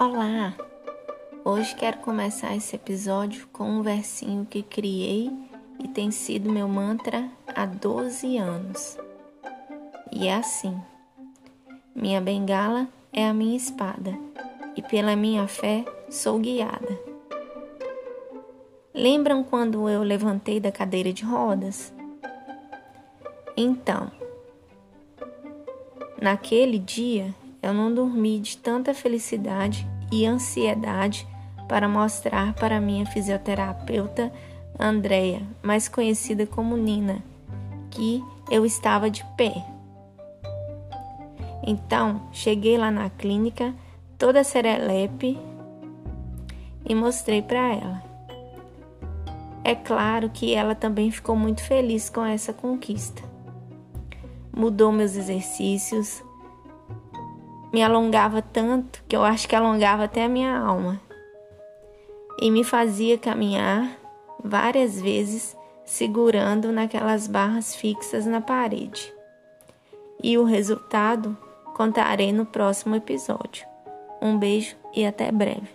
Olá! Hoje quero começar esse episódio com um versinho que criei e tem sido meu mantra há 12 anos. E é assim: Minha bengala é a minha espada, e pela minha fé sou guiada. Lembram quando eu levantei da cadeira de rodas? Então, naquele dia eu não dormi de tanta felicidade e ansiedade para mostrar para minha fisioterapeuta Andrea, mais conhecida como Nina, que eu estava de pé. Então, cheguei lá na clínica, toda serelepe, e mostrei para ela. É claro que ela também ficou muito feliz com essa conquista. Mudou meus exercícios, me alongava tanto que eu acho que alongava até a minha alma. E me fazia caminhar várias vezes segurando naquelas barras fixas na parede. E o resultado contarei no próximo episódio. Um beijo e até breve.